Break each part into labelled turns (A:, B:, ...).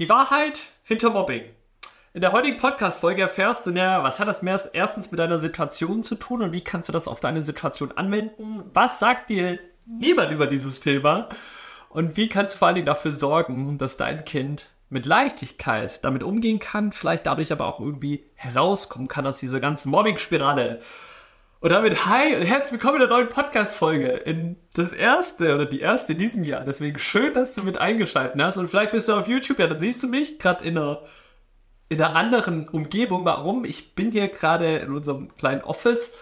A: Die Wahrheit hinter Mobbing. In der heutigen Podcast-Folge erfährst du, näher, was hat das mehr erstens mit deiner Situation zu tun und wie kannst du das auf deine Situation anwenden? Was sagt dir niemand über dieses Thema? Und wie kannst du vor allen Dingen dafür sorgen, dass dein Kind mit Leichtigkeit damit umgehen kann, vielleicht dadurch aber auch irgendwie herauskommen kann aus dieser ganzen Mobbing-Spirale? Und damit hi und herzlich willkommen in der neuen Podcast-Folge. In das erste oder die erste in diesem Jahr. Deswegen schön, dass du mit eingeschaltet hast. Und vielleicht bist du auf YouTube, ja, dann siehst du mich gerade in einer in einer anderen Umgebung. Warum? Ich bin hier gerade in unserem kleinen Office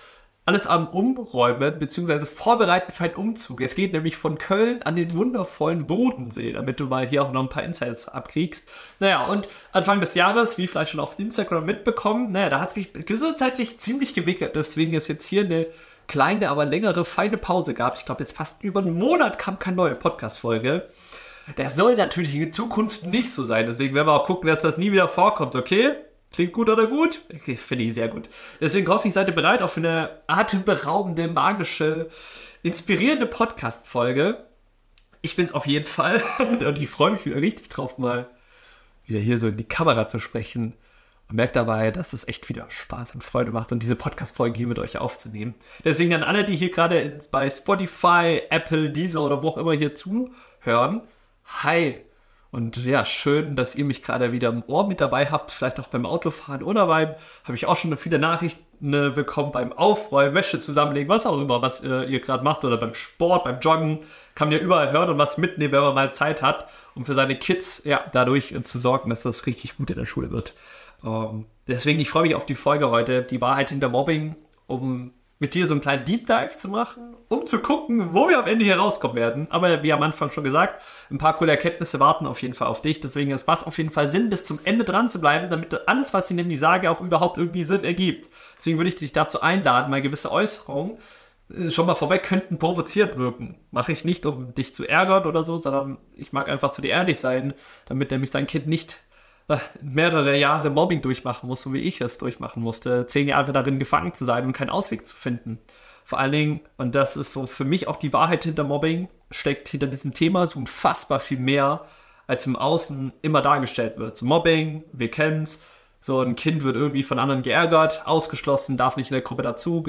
A: alles am Umräumen bzw. vorbereiten für einen Umzug. Es geht nämlich von Köln an den wundervollen Bodensee, damit du mal hier auch noch ein paar Insights abkriegst. Naja, und Anfang des Jahres, wie vielleicht schon auf Instagram mitbekommen, naja, da hat es mich gesundheitlich ziemlich gewickelt. Deswegen ist jetzt hier eine kleine, aber längere, feine Pause gab. Ich glaube, jetzt fast über einen Monat kam keine neue Podcast-Folge. Das soll natürlich in Zukunft nicht so sein. Deswegen werden wir auch gucken, dass das nie wieder vorkommt, okay? Klingt gut oder gut? Okay, finde ich sehr gut. Deswegen hoffe ich, seid ihr bereit für eine atemberaubende, magische, inspirierende Podcast-Folge. Ich bin es auf jeden Fall. Und ich freue mich wieder richtig drauf, mal wieder hier so in die Kamera zu sprechen. Und merkt dabei, dass es echt wieder Spaß und Freude macht und diese Podcast-Folgen hier mit euch aufzunehmen. Deswegen an alle, die hier gerade bei Spotify, Apple, Deezer oder wo auch immer hier zuhören, Hi. Und ja, schön, dass ihr mich gerade wieder im Ohr mit dabei habt, vielleicht auch beim Autofahren oder beim, habe ich auch schon viele Nachrichten äh, bekommen, beim Aufräumen, Wäsche zusammenlegen, was auch immer, was äh, ihr gerade macht oder beim Sport, beim Joggen, kann man ja überall hören und was mitnehmen, wenn man mal Zeit hat, um für seine Kids, ja, dadurch äh, zu sorgen, dass das richtig gut in der Schule wird. Ähm, deswegen, ich freue mich auf die Folge heute, die Wahrheit hinter Mobbing, um mit dir so einen kleinen Deep Dive zu machen, um zu gucken, wo wir am Ende hier rauskommen werden. Aber wie am Anfang schon gesagt, ein paar coole Erkenntnisse warten auf jeden Fall auf dich. Deswegen, es macht auf jeden Fall Sinn, bis zum Ende dran zu bleiben, damit alles, was ich nämlich sage, auch überhaupt irgendwie Sinn ergibt. Deswegen würde ich dich dazu einladen, mal gewisse Äußerungen äh, schon mal vorweg könnten provoziert wirken. Mache ich nicht, um dich zu ärgern oder so, sondern ich mag einfach zu dir ehrlich sein, damit nämlich dein Kind nicht mehrere Jahre Mobbing durchmachen muss, so wie ich es durchmachen musste, zehn Jahre darin gefangen zu sein und keinen Ausweg zu finden. Vor allen Dingen, und das ist so für mich auch die Wahrheit hinter Mobbing, steckt hinter diesem Thema so unfassbar viel mehr, als im Außen immer dargestellt wird. So Mobbing, wir kennen's, so ein Kind wird irgendwie von anderen geärgert, ausgeschlossen, darf nicht in der Gruppe dazu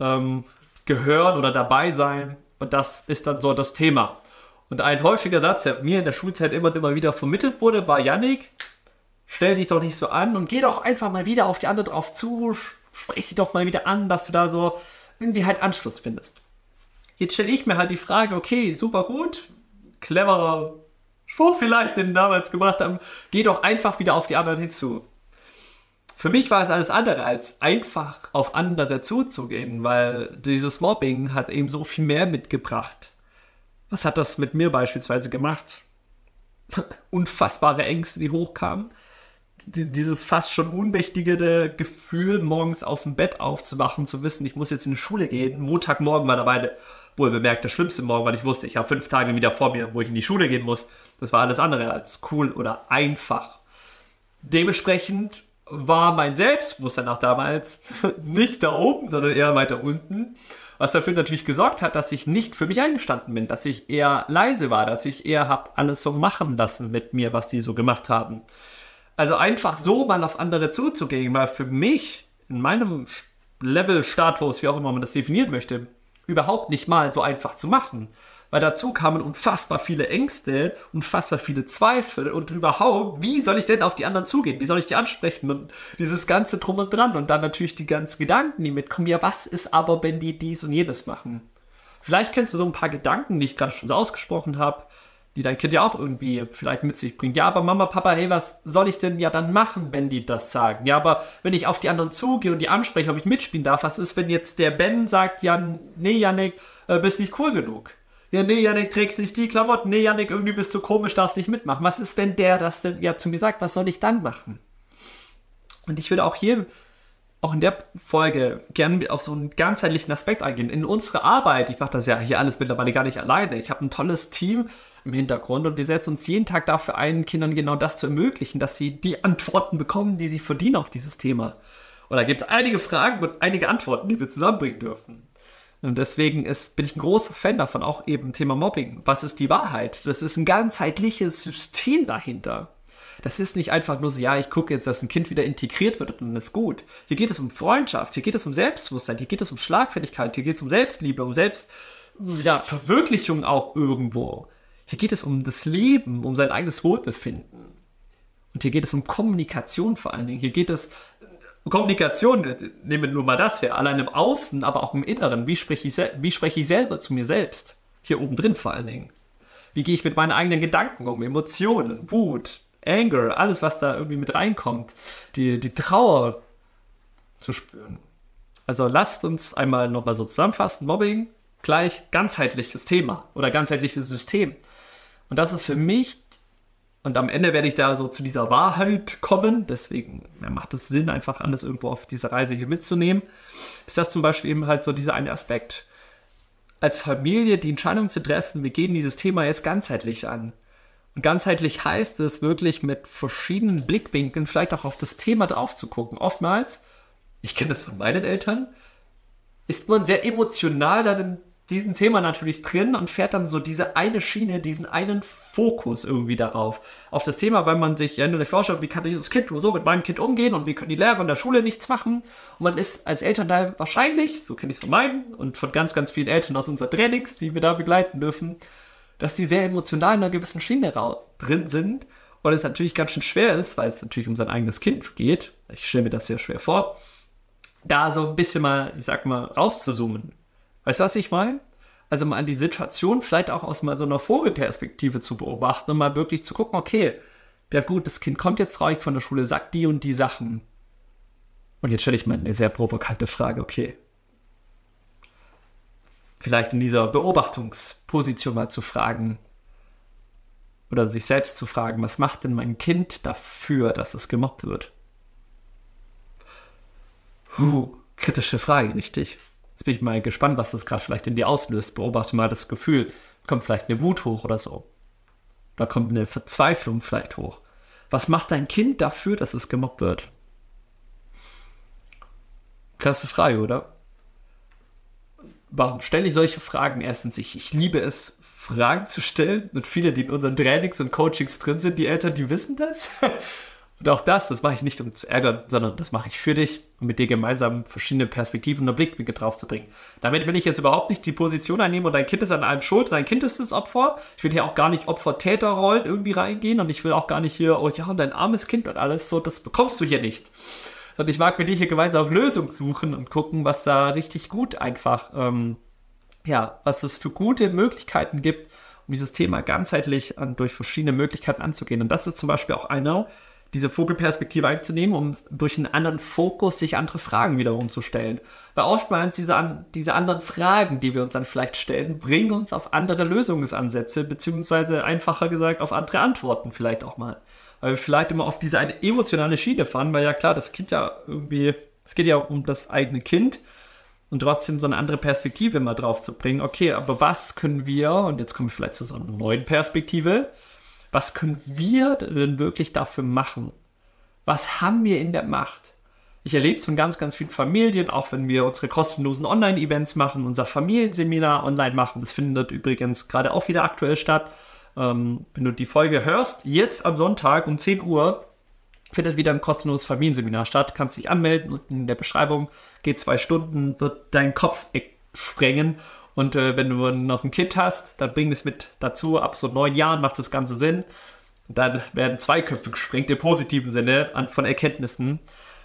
A: ähm, gehören oder dabei sein. Und das ist dann so das Thema. Und ein häufiger Satz, der mir in der Schulzeit immer und immer wieder vermittelt wurde, war Yannick, stell dich doch nicht so an und geh doch einfach mal wieder auf die andere drauf zu, sprech dich doch mal wieder an, dass du da so irgendwie halt Anschluss findest. Jetzt stelle ich mir halt die Frage, okay, super gut, cleverer Spruch vielleicht, den damals gemacht haben, geh doch einfach wieder auf die anderen hinzu. Für mich war es alles andere als einfach auf andere zuzugehen, weil dieses Mobbing hat eben so viel mehr mitgebracht. Was hat das mit mir beispielsweise gemacht? Unfassbare Ängste, die hochkamen dieses fast schon unmächtige Gefühl, morgens aus dem Bett aufzuwachen, zu wissen, ich muss jetzt in die Schule gehen. Montagmorgen war dabei, wohl bemerkt, der schlimmste Morgen, weil ich wusste, ich habe fünf Tage wieder vor mir, wo ich in die Schule gehen muss. Das war alles andere als cool oder einfach. Dementsprechend war mein Selbstbewusstsein auch damals nicht da oben, sondern eher weiter unten. Was dafür natürlich gesorgt hat, dass ich nicht für mich eingestanden bin, dass ich eher leise war, dass ich eher habe alles so machen lassen mit mir, was die so gemacht haben. Also einfach so mal auf andere zuzugehen, weil für mich in meinem Level-Status, wie auch immer man das definieren möchte, überhaupt nicht mal so einfach zu machen. Weil dazu kamen unfassbar viele Ängste, unfassbar viele Zweifel und überhaupt, wie soll ich denn auf die anderen zugehen? Wie soll ich die ansprechen? Und dieses ganze Drum und Dran und dann natürlich die ganzen Gedanken, die mitkommen. Ja, was ist aber, wenn die dies und jenes machen? Vielleicht kennst du so ein paar Gedanken, die ich gerade schon so ausgesprochen habe, die dein Kind ja auch irgendwie vielleicht mit sich bringt. Ja, aber Mama, Papa, hey, was soll ich denn ja dann machen, wenn die das sagen? Ja, aber wenn ich auf die anderen zugehe und die anspreche, ob ich mitspielen darf, was ist, wenn jetzt der Ben sagt, ja, nee, Janik, äh, bist nicht cool genug? Ja, nee, Janik, trägst nicht die Klamotten. Nee, Janik, irgendwie bist du komisch, darfst nicht mitmachen. Was ist, wenn der das denn ja zu mir sagt? Was soll ich dann machen? Und ich würde auch hier auch in der Folge gerne auf so einen ganzheitlichen Aspekt eingehen. In unsere Arbeit, ich mache das ja hier alles mittlerweile gar nicht alleine. Ich habe ein tolles Team im Hintergrund und wir setzen uns jeden Tag dafür ein, Kindern genau das zu ermöglichen, dass sie die Antworten bekommen, die sie verdienen auf dieses Thema. Und da gibt es einige Fragen und einige Antworten, die wir zusammenbringen dürfen. Und deswegen ist, bin ich ein großer Fan davon, auch eben Thema Mobbing. Was ist die Wahrheit? Das ist ein ganzheitliches System dahinter. Das ist nicht einfach nur so, ja, ich gucke jetzt, dass ein Kind wieder integriert wird und dann ist gut. Hier geht es um Freundschaft, hier geht es um Selbstbewusstsein, hier geht es um Schlagfertigkeit, hier geht es um Selbstliebe, um Selbstverwirklichung auch irgendwo. Hier geht es um das Leben, um sein eigenes Wohlbefinden. Und hier geht es um Kommunikation vor allen Dingen. Hier geht es Kommunikation, nehmen wir nur mal das her, allein im Außen, aber auch im Inneren. Wie spreche ich, wie spreche ich selber zu mir selbst? Hier oben drin vor allen Dingen. Wie gehe ich mit meinen eigenen Gedanken um? Emotionen, Wut, Anger, alles, was da irgendwie mit reinkommt. Die, die Trauer zu spüren. Also lasst uns einmal nochmal so zusammenfassen. Mobbing gleich ganzheitliches Thema oder ganzheitliches System. Und das ist für mich, und am Ende werde ich da so zu dieser Wahrheit kommen, deswegen macht es Sinn, einfach alles irgendwo auf dieser Reise hier mitzunehmen, ist das zum Beispiel eben halt so dieser eine Aspekt als Familie die Entscheidung zu treffen, wir gehen dieses Thema jetzt ganzheitlich an. Und ganzheitlich heißt es wirklich mit verschiedenen Blickwinkeln vielleicht auch auf das Thema drauf zu gucken. Oftmals, ich kenne das von meinen Eltern, ist man sehr emotional dann diesem Thema natürlich drin und fährt dann so diese eine Schiene, diesen einen Fokus irgendwie darauf. Auf das Thema, weil man sich ja nur vorstellt, wie kann dieses Kind so mit meinem Kind umgehen und wie können die Lehrer in der Schule nichts machen. Und man ist als Elternteil wahrscheinlich, so kenne ich es von meinen und von ganz, ganz vielen Eltern aus unseren Trainings, die wir da begleiten dürfen, dass die sehr emotional in einer gewissen Schiene drin sind und es natürlich ganz schön schwer ist, weil es natürlich um sein eigenes Kind geht. Ich stelle mir das sehr schwer vor, da so ein bisschen mal, ich sag mal, rauszuzoomen Weißt du, was ich meine? Also mal an die Situation vielleicht auch aus mal so einer Vogelperspektive zu beobachten und mal wirklich zu gucken, okay, ja gut, das Kind kommt jetzt traurig von der Schule, sagt die und die Sachen. Und jetzt stelle ich mal eine sehr provokante Frage, okay. Vielleicht in dieser Beobachtungsposition mal zu fragen oder sich selbst zu fragen, was macht denn mein Kind dafür, dass es gemobbt wird? Puh, kritische Frage, richtig? Jetzt bin ich mal gespannt, was das gerade vielleicht in dir auslöst. Beobachte mal das Gefühl. Kommt vielleicht eine Wut hoch oder so. Da kommt eine Verzweiflung vielleicht hoch. Was macht dein Kind dafür, dass es gemobbt wird? Klasse Frage, oder? Warum stelle ich solche Fragen? Erstens, ich, ich liebe es, Fragen zu stellen. Und viele, die in unseren Trainings und Coachings drin sind, die Eltern, die wissen das. Und auch das, das mache ich nicht, um zu ärgern, sondern das mache ich für dich, um mit dir gemeinsam verschiedene Perspektiven und Blickwinkel drauf zu bringen. Damit will ich jetzt überhaupt nicht die Position einnehmen und dein Kind ist an allem schuld, dein Kind ist das Opfer. Ich will hier auch gar nicht Opfer-Täter-Rollen irgendwie reingehen und ich will auch gar nicht hier, oh ja, dein armes Kind und alles so, das bekommst du hier nicht. Sondern ich mag mit dir hier gemeinsam auf Lösungen suchen und gucken, was da richtig gut einfach, ähm, ja, was es für gute Möglichkeiten gibt, um dieses Thema ganzheitlich an, durch verschiedene Möglichkeiten anzugehen. Und das ist zum Beispiel auch einer, diese Vogelperspektive einzunehmen, um durch einen anderen Fokus sich andere Fragen wiederum zu stellen. Weil oftmals diese, diese anderen Fragen, die wir uns dann vielleicht stellen, bringen uns auf andere Lösungsansätze, beziehungsweise einfacher gesagt auf andere Antworten vielleicht auch mal. Weil wir vielleicht immer auf diese eine emotionale Schiene fahren, weil ja klar, das Kind ja irgendwie, es geht ja um das eigene Kind und trotzdem so eine andere Perspektive mal drauf zu bringen. Okay, aber was können wir, und jetzt kommen wir vielleicht zu so einer neuen Perspektive, was können wir denn wirklich dafür machen? Was haben wir in der Macht? Ich erlebe es von ganz, ganz vielen Familien, auch wenn wir unsere kostenlosen Online-Events machen, unser Familienseminar online machen. Das findet übrigens gerade auch wieder aktuell statt. Ähm, wenn du die Folge hörst, jetzt am Sonntag um 10 Uhr findet wieder ein kostenloses Familienseminar statt. Kannst dich anmelden und in der Beschreibung geht zwei Stunden, wird dein Kopf sprengen und äh, wenn du noch ein Kind hast, dann bring es mit dazu. Ab so neun Jahren macht das Ganze Sinn. Dann werden zwei Köpfe gesprengt im positiven Sinne an, von Erkenntnissen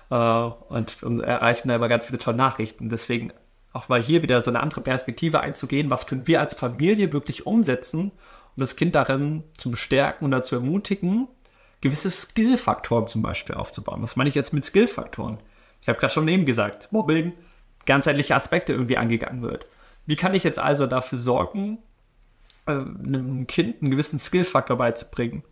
A: äh, und, und erreichen da immer ganz viele tolle Nachrichten. Deswegen auch mal hier wieder so eine andere Perspektive einzugehen. Was können wir als Familie wirklich umsetzen, um das Kind darin zu bestärken oder zu ermutigen, gewisse Skill-Faktoren zum Beispiel aufzubauen. Was meine ich jetzt mit Skill-Faktoren? Ich habe gerade schon eben gesagt, Mobbing, ganzheitliche Aspekte irgendwie angegangen wird. Wie kann ich jetzt also dafür sorgen, äh, einem Kind einen gewissen Skillfaktor beizubringen?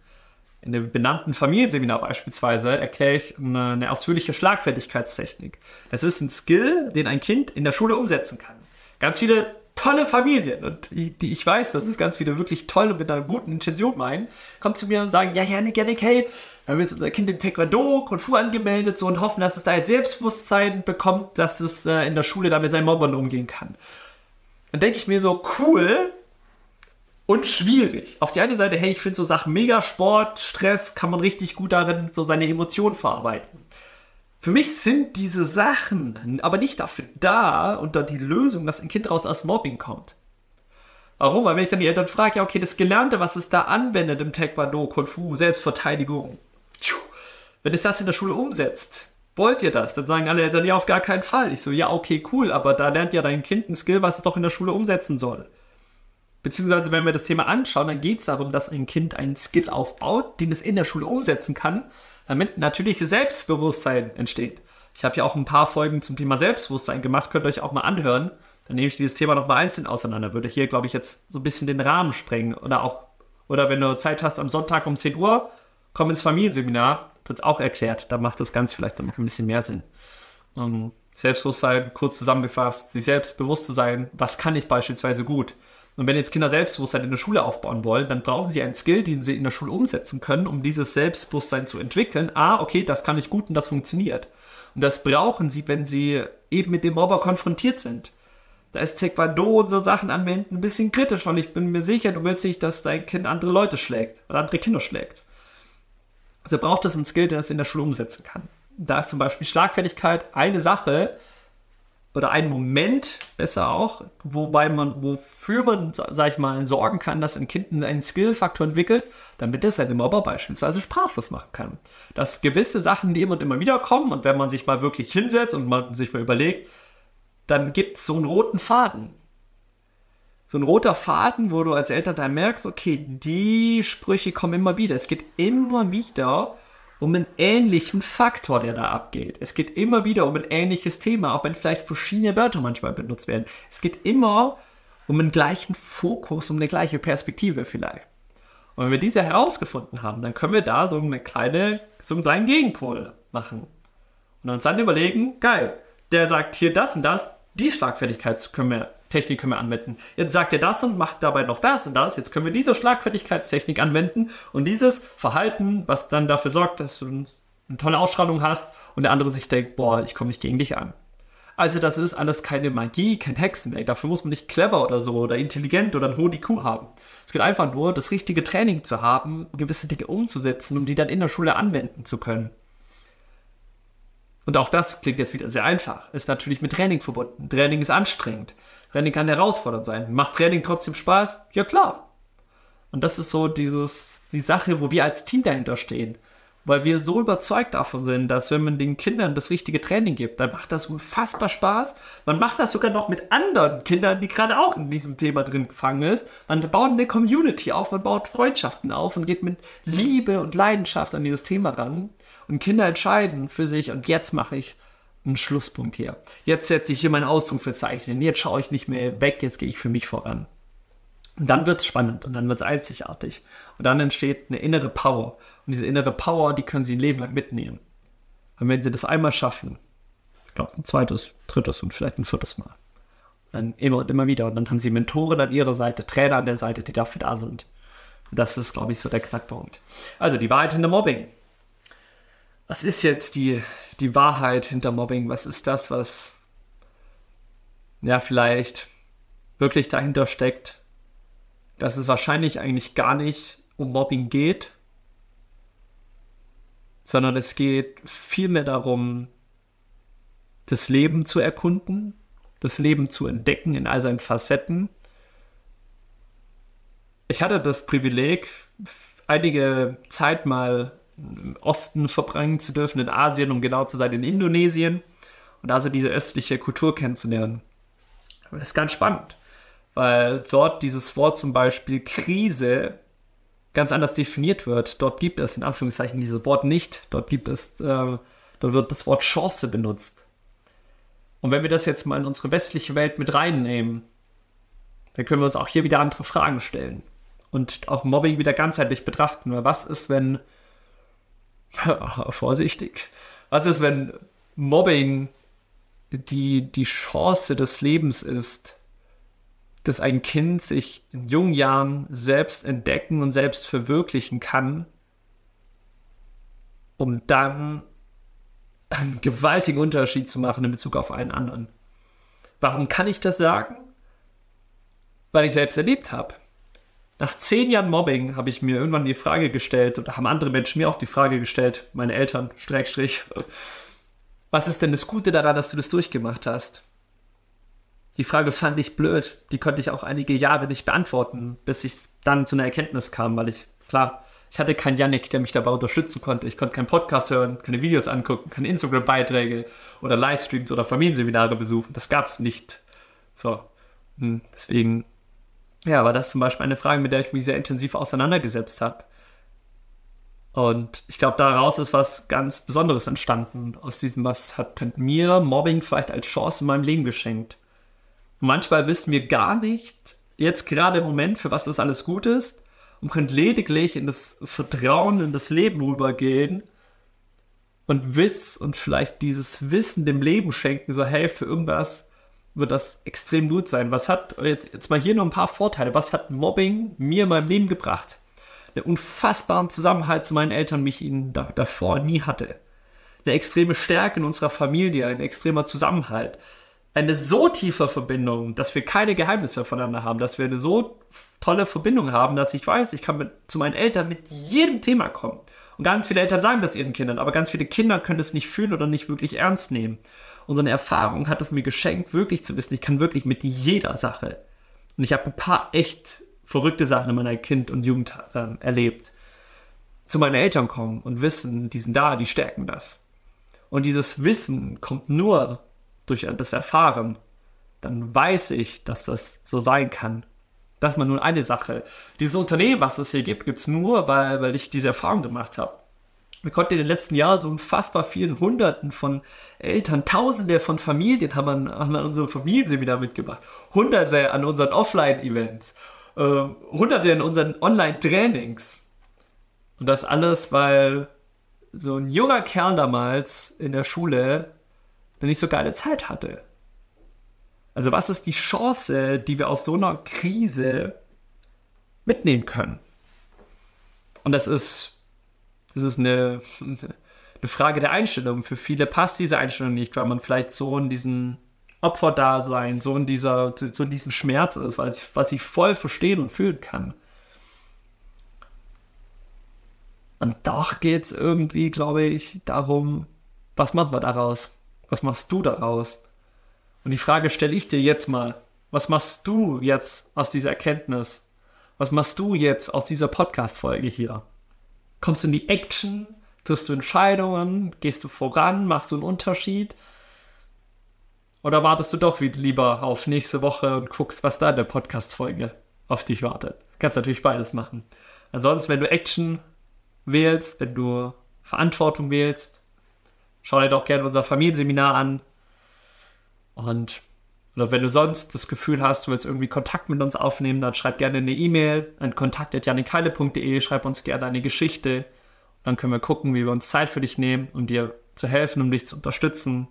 A: In dem benannten Familienseminar beispielsweise erkläre ich eine, ausführliche Schlagfertigkeitstechnik. Das ist ein Skill, den ein Kind in der Schule umsetzen kann. Ganz viele tolle Familien und die, die ich weiß, dass es ganz viele wirklich tolle mit einer guten Intention meinen, kommen zu mir und sagen, ja, Janik, Janik, hey, wir haben jetzt unser Kind im Taekwondo, Kung Fu angemeldet so und hoffen, dass es da jetzt Selbstbewusstsein bekommt, dass es äh, in der Schule damit seinen Mobbern umgehen kann. Dann denke ich mir so, cool, und schwierig. Auf die eine Seite, hey, ich finde so Sachen mega Sport, Stress, kann man richtig gut darin so seine Emotionen verarbeiten. Für mich sind diese Sachen aber nicht dafür da und dann die Lösung, dass ein Kind raus aus Mobbing kommt. Warum? Weil wenn ich dann die Eltern frage, ja, okay, das Gelernte, was es da anwendet im Taekwondo, Kung Fu, Selbstverteidigung, wenn es das in der Schule umsetzt, wollt ihr das? Dann sagen alle Eltern, ja, auf gar keinen Fall. Ich so, ja, okay, cool, aber da lernt ja dein Kind ein Skill, was es doch in der Schule umsetzen soll. Beziehungsweise, wenn wir das Thema anschauen, dann geht es darum, dass ein Kind einen Skill aufbaut, den es in der Schule umsetzen kann, damit natürliches Selbstbewusstsein entsteht. Ich habe ja auch ein paar Folgen zum Thema Selbstbewusstsein gemacht, könnt ihr euch auch mal anhören. Dann nehme ich dieses Thema nochmal einzeln auseinander. Würde hier, glaube ich, jetzt so ein bisschen den Rahmen sprengen. Oder auch, oder wenn du Zeit hast am Sonntag um 10 Uhr, komm ins Familienseminar, wird auch erklärt. Da macht das Ganze vielleicht noch ein bisschen mehr Sinn. Ähm, Selbstbewusstsein, kurz zusammengefasst, sich selbst bewusst zu sein, was kann ich beispielsweise gut. Und wenn jetzt Kinder Selbstbewusstsein in der Schule aufbauen wollen, dann brauchen sie einen Skill, den sie in der Schule umsetzen können, um dieses Selbstbewusstsein zu entwickeln. Ah, okay, das kann ich gut und das funktioniert. Und das brauchen sie, wenn sie eben mit dem Mobber konfrontiert sind. Da ist Taekwondo und so Sachen anwenden ein bisschen kritisch, weil ich bin mir sicher, du willst nicht, dass dein Kind andere Leute schlägt oder andere Kinder schlägt. Also braucht es einen Skill, der es in der Schule umsetzen kann. Da ist zum Beispiel Schlagfertigkeit eine Sache, oder einen Moment, besser auch, wobei man, wofür man, sag ich mal, sorgen kann, dass ein Kind einen Skill-Faktor entwickelt, damit es seine Mobber beispielsweise sprachlos machen kann. Dass gewisse Sachen, die immer und immer wieder kommen und wenn man sich mal wirklich hinsetzt und man sich mal überlegt, dann gibt es so einen roten Faden. So ein roter Faden, wo du als Elternteil merkst, okay, die Sprüche kommen immer wieder. Es geht immer wieder um einen ähnlichen Faktor, der da abgeht. Es geht immer wieder um ein ähnliches Thema, auch wenn vielleicht verschiedene Wörter manchmal benutzt werden. Es geht immer um einen gleichen Fokus, um eine gleiche Perspektive vielleicht. Und wenn wir diese herausgefunden haben, dann können wir da so eine kleine, so einen kleinen Gegenpol machen. Und uns dann überlegen, geil, der sagt hier das und das, die Schlagfertigkeit können wir Technik können wir anwenden. Jetzt sagt er das und macht dabei noch das und das. Jetzt können wir diese Schlagfertigkeitstechnik anwenden und dieses Verhalten, was dann dafür sorgt, dass du eine tolle Ausstrahlung hast und der andere sich denkt, boah, ich komme nicht gegen dich an. Also das ist alles keine Magie, kein Hexenwerk. Dafür muss man nicht clever oder so oder intelligent oder ein hohen IQ haben. Es geht einfach nur, das richtige Training zu haben, gewisse Dinge umzusetzen, um die dann in der Schule anwenden zu können. Und auch das klingt jetzt wieder sehr einfach. Ist natürlich mit Training verbunden. Training ist anstrengend. Training kann herausfordernd sein. Macht Training trotzdem Spaß? Ja klar. Und das ist so dieses, die Sache, wo wir als Team dahinter stehen. Weil wir so überzeugt davon sind, dass wenn man den Kindern das richtige Training gibt, dann macht das unfassbar Spaß. Man macht das sogar noch mit anderen Kindern, die gerade auch in diesem Thema drin gefangen ist. Man baut eine Community auf, man baut Freundschaften auf und geht mit Liebe und Leidenschaft an dieses Thema ran. Und Kinder entscheiden für sich, und jetzt mache ich ein Schlusspunkt hier. Jetzt setze ich hier mein Ausrufezeichen. Jetzt schaue ich nicht mehr weg, jetzt gehe ich für mich voran. Und dann wird es spannend und dann wird es einzigartig. Und dann entsteht eine innere Power. Und diese innere Power, die können sie ein Leben lang mitnehmen. Und wenn sie das einmal schaffen, ich glaube ein zweites, drittes und vielleicht ein viertes Mal, dann immer und immer wieder. Und dann haben sie Mentoren an ihrer Seite, Trainer an der Seite, die dafür da sind. Und das ist, glaube ich, so der Knackpunkt. Also die Wahrheit in der Mobbing. Was ist jetzt die die Wahrheit hinter Mobbing? Was ist das, was ja vielleicht wirklich dahinter steckt? Dass es wahrscheinlich eigentlich gar nicht um Mobbing geht, sondern es geht vielmehr darum, das Leben zu erkunden, das Leben zu entdecken in all seinen Facetten. Ich hatte das Privileg, einige Zeit mal Osten verbringen zu dürfen, in Asien, um genau zu sein, in Indonesien und also diese östliche Kultur kennenzulernen. das ist ganz spannend, weil dort dieses Wort zum Beispiel Krise ganz anders definiert wird. Dort gibt es in Anführungszeichen dieses Wort nicht. Dort gibt es, äh, dort wird das Wort Chance benutzt. Und wenn wir das jetzt mal in unsere westliche Welt mit reinnehmen, dann können wir uns auch hier wieder andere Fragen stellen und auch Mobbing wieder ganzheitlich betrachten. Weil was ist, wenn vorsichtig. Was ist, wenn Mobbing die, die Chance des Lebens ist, dass ein Kind sich in jungen Jahren selbst entdecken und selbst verwirklichen kann, um dann einen gewaltigen Unterschied zu machen in Bezug auf einen anderen. Warum kann ich das sagen? Weil ich selbst erlebt habe. Nach zehn Jahren Mobbing habe ich mir irgendwann die Frage gestellt, oder haben andere Menschen mir auch die Frage gestellt, meine Eltern, Streckstrich, was ist denn das Gute daran, dass du das durchgemacht hast? Die Frage fand ich blöd. Die konnte ich auch einige Jahre nicht beantworten, bis ich dann zu einer Erkenntnis kam, weil ich, klar, ich hatte keinen Yannick, der mich dabei unterstützen konnte. Ich konnte keinen Podcast hören, keine Videos angucken, keine Instagram-Beiträge oder Livestreams oder Familienseminare besuchen. Das gab es nicht. So. Hm, deswegen, ja, war das zum Beispiel eine Frage, mit der ich mich sehr intensiv auseinandergesetzt habe. Und ich glaube, daraus ist was ganz Besonderes entstanden. Aus diesem, was hat mir Mobbing vielleicht als Chance in meinem Leben geschenkt. Und manchmal wissen wir gar nicht, jetzt gerade im Moment, für was das alles gut ist und könnt lediglich in das Vertrauen in das Leben rübergehen und Wiss und vielleicht dieses Wissen dem Leben schenken, so hey, für irgendwas wird das extrem gut sein. Was hat, jetzt, jetzt mal hier nur ein paar Vorteile, was hat Mobbing mir in meinem Leben gebracht? Einen unfassbaren Zusammenhalt zu meinen Eltern, mich ihnen da, davor nie hatte. Eine extreme Stärke in unserer Familie, ein extremer Zusammenhalt. Eine so tiefe Verbindung, dass wir keine Geheimnisse voneinander haben, dass wir eine so tolle Verbindung haben, dass ich weiß, ich kann mit, zu meinen Eltern mit jedem Thema kommen. Und ganz viele Eltern sagen das ihren Kindern, aber ganz viele Kinder können es nicht fühlen oder nicht wirklich ernst nehmen. Und so eine Erfahrung hat es mir geschenkt, wirklich zu wissen, ich kann wirklich mit jeder Sache. Und ich habe ein paar echt verrückte Sachen in meiner Kind- und Jugend äh, erlebt. Zu meinen Eltern kommen und wissen, die sind da, die stärken das. Und dieses Wissen kommt nur durch das Erfahren. Dann weiß ich, dass das so sein kann das ist mal nur eine Sache. Dieses Unternehmen, was es hier gibt, gibt es nur, weil, weil ich diese Erfahrung gemacht habe. Wir konnten in den letzten Jahren so unfassbar vielen Hunderten von Eltern, Tausende von Familien haben an, haben an unserem Familienseminar mitgemacht. Hunderte an unseren Offline-Events. Äh, Hunderte in unseren Online-Trainings. Und das alles, weil so ein junger Kerl damals in der Schule eine nicht so geile Zeit hatte. Also was ist die Chance, die wir aus so einer Krise mitnehmen können? Und das ist, das ist eine, eine Frage der Einstellung. Für viele passt diese Einstellung nicht, weil man vielleicht so in diesem Opferdasein, so in dieser, so in diesem Schmerz ist, was ich, was ich voll verstehen und fühlen kann. Und doch geht es irgendwie, glaube ich, darum, was macht man daraus? Was machst du daraus? Und die Frage stelle ich dir jetzt mal. Was machst du jetzt aus dieser Erkenntnis? Was machst du jetzt aus dieser Podcast-Folge hier? Kommst du in die Action? Triffst du Entscheidungen? Gehst du voran? Machst du einen Unterschied? Oder wartest du doch lieber auf nächste Woche und guckst, was da in der Podcast-Folge auf dich wartet? Kannst natürlich beides machen. Ansonsten, wenn du Action wählst, wenn du Verantwortung wählst, schau dir doch gerne unser Familienseminar an. Und oder wenn du sonst das Gefühl hast, du willst irgendwie Kontakt mit uns aufnehmen, dann schreib gerne eine E-Mail an kontakt.janikheile.de, schreib uns gerne eine Geschichte. Dann können wir gucken, wie wir uns Zeit für dich nehmen, um dir zu helfen, um dich zu unterstützen.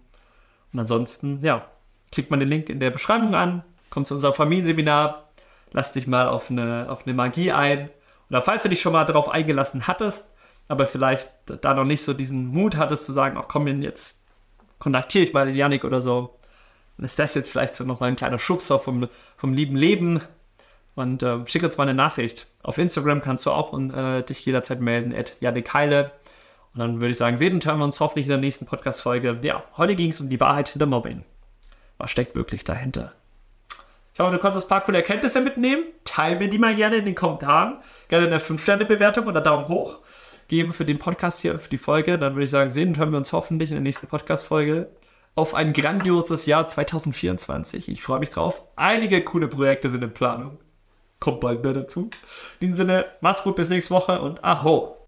A: Und ansonsten, ja, klickt mal den Link in der Beschreibung an, komm zu unserem Familienseminar, lass dich mal auf eine, auf eine Magie ein. Oder falls du dich schon mal darauf eingelassen hattest, aber vielleicht da noch nicht so diesen Mut hattest zu sagen, ach komm, jetzt kontaktiere ich mal den Janik oder so, ist das jetzt vielleicht so nochmal ein kleiner Schubser vom, vom lieben Leben. Und äh, schick uns mal eine Nachricht. Auf Instagram kannst du auch und, äh, dich jederzeit melden, at Heile. Und dann würde ich sagen, sehen und hören wir uns hoffentlich in der nächsten Podcast-Folge. Ja, heute ging es um die Wahrheit hinter Mobbing. Was steckt wirklich dahinter? Ich hoffe, du konntest ein paar coole Erkenntnisse mitnehmen. Teil mir die mal gerne in den Kommentaren. Gerne eine 5-Sterne-Bewertung oder Daumen hoch geben für den Podcast hier, für die Folge. Dann würde ich sagen, sehen und hören wir uns hoffentlich in der nächsten Podcast-Folge auf ein grandioses Jahr 2024. Ich freue mich drauf. Einige coole Projekte sind in Planung. Kommt bald mehr dazu. In diesem Sinne, mach's gut bis nächste Woche und Aho!